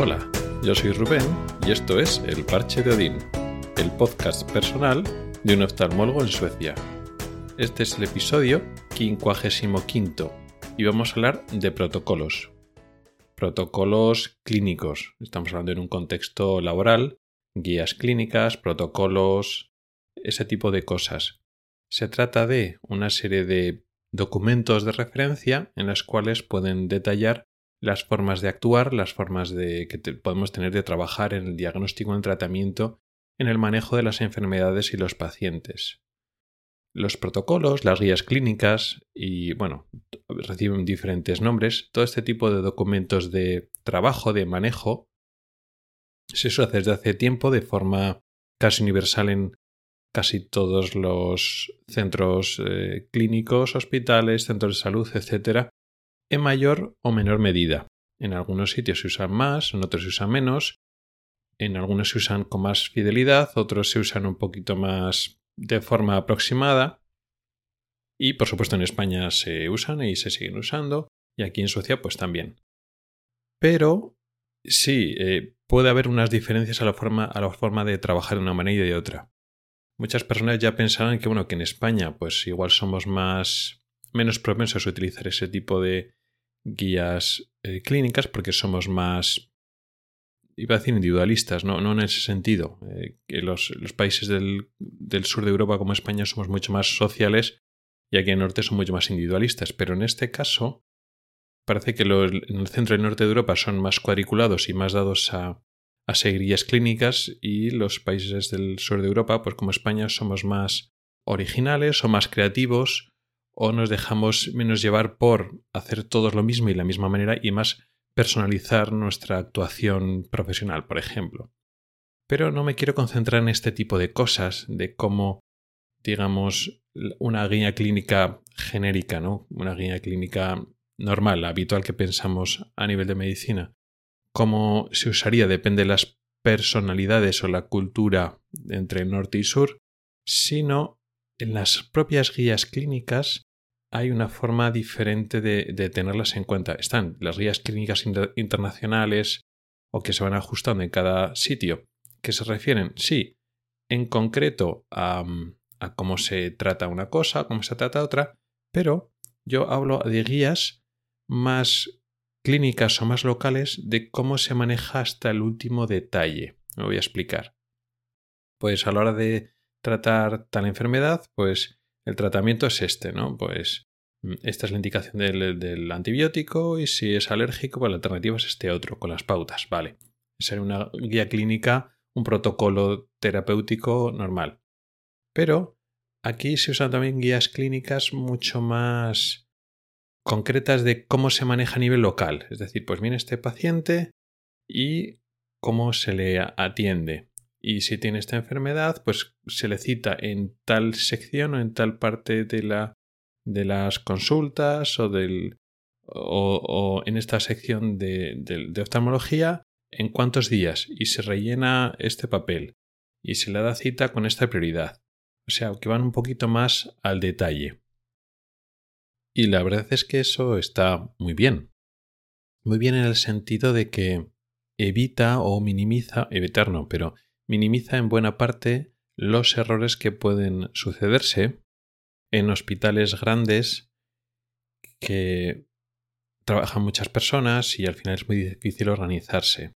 Hola, yo soy Rubén y esto es El Parche de Odín, el podcast personal de un oftalmólogo en Suecia. Este es el episodio 55 y vamos a hablar de protocolos. Protocolos clínicos. Estamos hablando en un contexto laboral, guías clínicas, protocolos, ese tipo de cosas. Se trata de una serie de documentos de referencia en las cuales pueden detallar las formas de actuar, las formas de, que podemos tener de trabajar en el diagnóstico, en el tratamiento, en el manejo de las enfermedades y los pacientes. Los protocolos, las guías clínicas y, bueno, reciben diferentes nombres. Todo este tipo de documentos de trabajo, de manejo, se hacer desde hace tiempo de forma casi universal en casi todos los centros eh, clínicos, hospitales, centros de salud, etc., en mayor o menor medida. En algunos sitios se usan más, en otros se usan menos, en algunos se usan con más fidelidad, otros se usan un poquito más de forma aproximada. Y por supuesto en España se usan y se siguen usando, y aquí en Suecia pues también. Pero sí, eh, puede haber unas diferencias a la, forma, a forma de trabajar de una manera y de otra. Muchas personas ya pensaban que bueno, que en España pues igual somos más menos propensos a utilizar ese tipo de guías eh, clínicas porque somos más, iba a decir individualistas, no, no en ese sentido. Eh, que los, países del, sur de Europa como España somos mucho más sociales y aquí en el norte son mucho más individualistas. Pero en este caso parece que los, en el centro y norte de Europa son más cuadriculados y más dados a, a seguir guías clínicas y los países del sur de Europa, pues como España, somos más originales o más creativos o nos dejamos menos llevar por hacer todos lo mismo y la misma manera y más personalizar nuestra actuación profesional, por ejemplo. Pero no me quiero concentrar en este tipo de cosas, de cómo, digamos, una guía clínica genérica, ¿no? Una guía clínica normal, habitual que pensamos a nivel de medicina. Cómo se usaría depende de las personalidades o la cultura entre norte y sur, sino en las propias guías clínicas hay una forma diferente de, tenerlas en cuenta. Están las guías clínicas internacionales o que se van ajustando en cada sitio, que se refieren, sí, en concreto a, a cómo se trata una cosa, cómo se trata otra, pero yo hablo de guías más clínicas o más locales de cómo se maneja hasta el último detalle. Me voy a explicar. Pues a la hora de tratar tal enfermedad, pues el tratamiento es este, ¿no? Pues mm, esta es la indicación del, antibiótico y si es alérgico, pues la alternativa es este otro, con las pautas, vale. Es una guía clínica, un protocolo terapéutico normal. Pero aquí se usan también guías clínicas mucho más concretas de cómo se maneja a nivel local. Es decir, pues viene este paciente y cómo se le atiende. Y si tiene esta enfermedad, pues se le cita en tal sección o en tal parte de, la, de las consultas o, del, o, en esta sección de, de, oftalmología en cuántos días y se rellena este papel y se le da cita con esta prioridad. O sea, que van un poquito más al detalle. Y la verdad es que eso está muy bien. Muy bien en el sentido de que evita o minimiza, evitar no, pero minimiza en buena parte los errores que pueden sucederse en hospitales grandes que trabajan muchas personas y al final es muy difícil organizarse.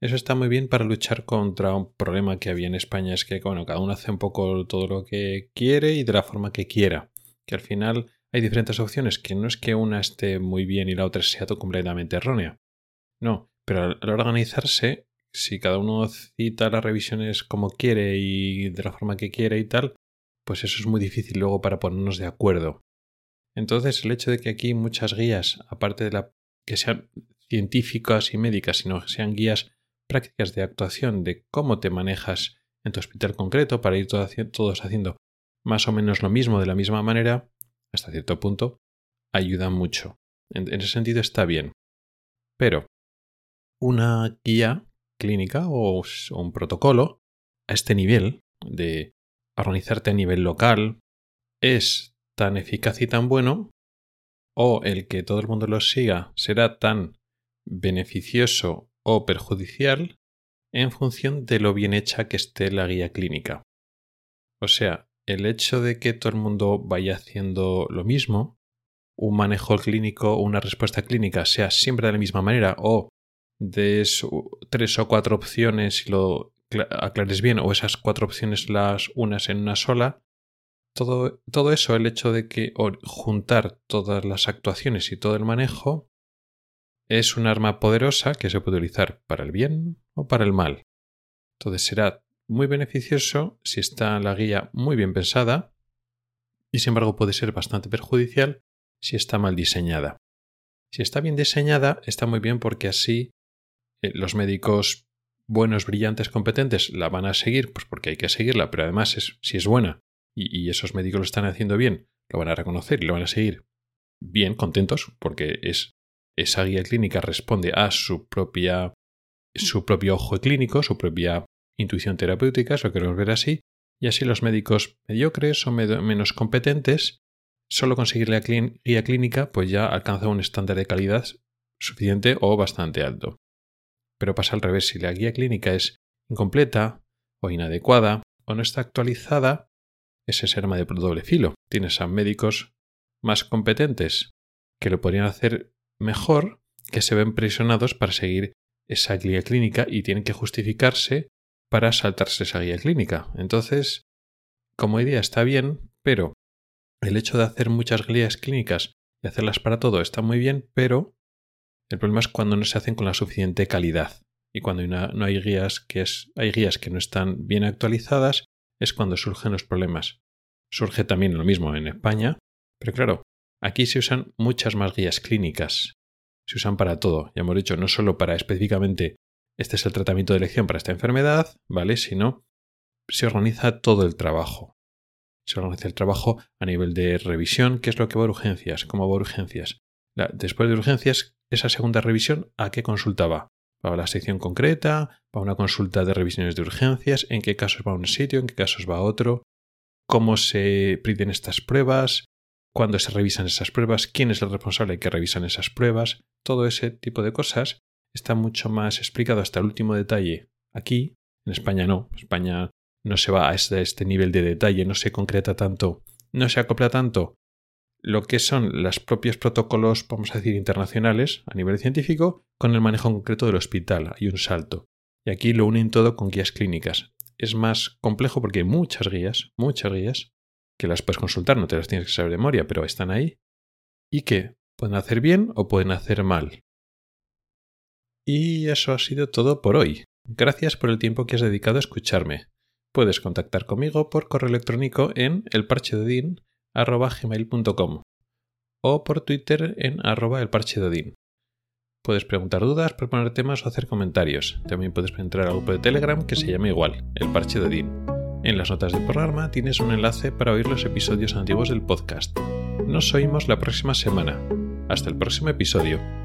Eso está muy bien para luchar contra un problema que había en España, es que bueno, cada uno hace un poco todo lo que quiere y de la forma que quiera, que al final hay diferentes opciones, que no es que una esté muy bien y la otra sea completamente errónea. No, pero al organizarse si cada uno cita las revisiones como quiere y de la forma que quiere y tal, pues eso es muy difícil luego para ponernos de acuerdo. Entonces, el hecho de que aquí muchas guías, aparte de la que sean científicas y médicas, sino que sean guías prácticas de actuación de cómo te manejas en tu hospital concreto para ir todos haciendo más o menos lo mismo de la misma manera, hasta cierto punto, ayuda mucho. En, ese sentido está bien. Pero una guía clínica o, un protocolo a este nivel de organizarte a nivel local es tan eficaz y tan bueno o el que todo el mundo lo siga será tan beneficioso o perjudicial en función de lo bien hecha que esté la guía clínica. O sea, el hecho de que todo el mundo vaya haciendo lo mismo, un manejo clínico o una respuesta clínica sea siempre de la misma manera o des tres o cuatro opciones y lo aclares bien o esas cuatro opciones las unas en una sola, todo, todo eso, el hecho de que juntar todas las actuaciones y todo el manejo, es un arma poderosa que se puede utilizar para el bien o para el mal. Entonces será muy beneficioso si está la guía muy bien pensada y sin embargo puede ser bastante perjudicial si está mal diseñada. Si está bien diseñada, está muy bien porque así eh, los médicos buenos, brillantes, competentes la van a seguir, pues porque hay que seguirla, pero además es, si es buena y, esos médicos lo están haciendo bien, lo van a reconocer y lo van a seguir bien, contentos, porque es, esa guía clínica responde a su propia su propio ojo clínico, su propia intuición terapéutica, eso queremos ver así, y así los médicos mediocres o menos competentes, solo conseguir la guía clínica, pues ya alcanza un estándar de calidad suficiente o bastante alto. Pero pasa al revés, si la guía clínica es incompleta o inadecuada o no está actualizada, ese es arma de doble filo. Tienes a médicos más competentes que lo podrían hacer mejor, que se ven presionados para seguir esa guía clínica y tienen que justificarse para saltarse esa guía clínica. Entonces, como idea está bien, pero el hecho de hacer muchas guías clínicas y hacerlas para todo está muy bien, pero el problema es cuando no se hacen con la suficiente calidad. Y cuando no hay guías que es, hay guías que no están bien actualizadas es cuando surgen los problemas. Surge también lo mismo en España, pero claro, aquí se usan muchas más guías clínicas. Se usan para todo, ya hemos dicho, no solo para específicamente este es el tratamiento de elección para esta enfermedad, ¿vale? Sino se organiza todo el trabajo. Se organiza el trabajo a nivel de revisión, qué es lo que va a urgencias, cómo va a urgencias. Después de urgencias, esa segunda revisión, ¿a qué consulta va? ¿Va a la sección concreta? ¿Va a una consulta de revisiones de urgencias? ¿En qué casos va a un sitio? ¿En qué casos va a otro? ¿Cómo se piden estas pruebas? ¿Cuándo se revisan esas pruebas? ¿Quién es el responsable que revisan esas pruebas? Todo ese tipo de cosas está mucho más explicado hasta el último detalle. Aquí, en España no. España no se va a este, este nivel de detalle, no se concreta tanto, no se acopla tanto lo que son los propios protocolos, vamos a decir, internacionales a nivel científico, con el manejo concreto del hospital. Hay un salto. Y aquí lo unen todo con guías clínicas. Es más complejo porque hay muchas guías, muchas guías, que las puedes consultar, no te las tienes que saber de memoria, pero están ahí, y que pueden hacer bien o pueden hacer mal. Y eso ha sido todo por hoy. Gracias por el tiempo que has dedicado a escucharme. Puedes contactar conmigo por correo electrónico en elparchedodin.com o por Twitter en arroba elparchedodin. Puedes preguntar dudas, proponer temas o hacer comentarios. También puedes entrar al grupo de Telegram que se llama igual, El Parche de Odín. En las notas del programa tienes un enlace para oír los episodios antiguos del podcast. Nos oímos la próxima semana. Hasta el próximo episodio.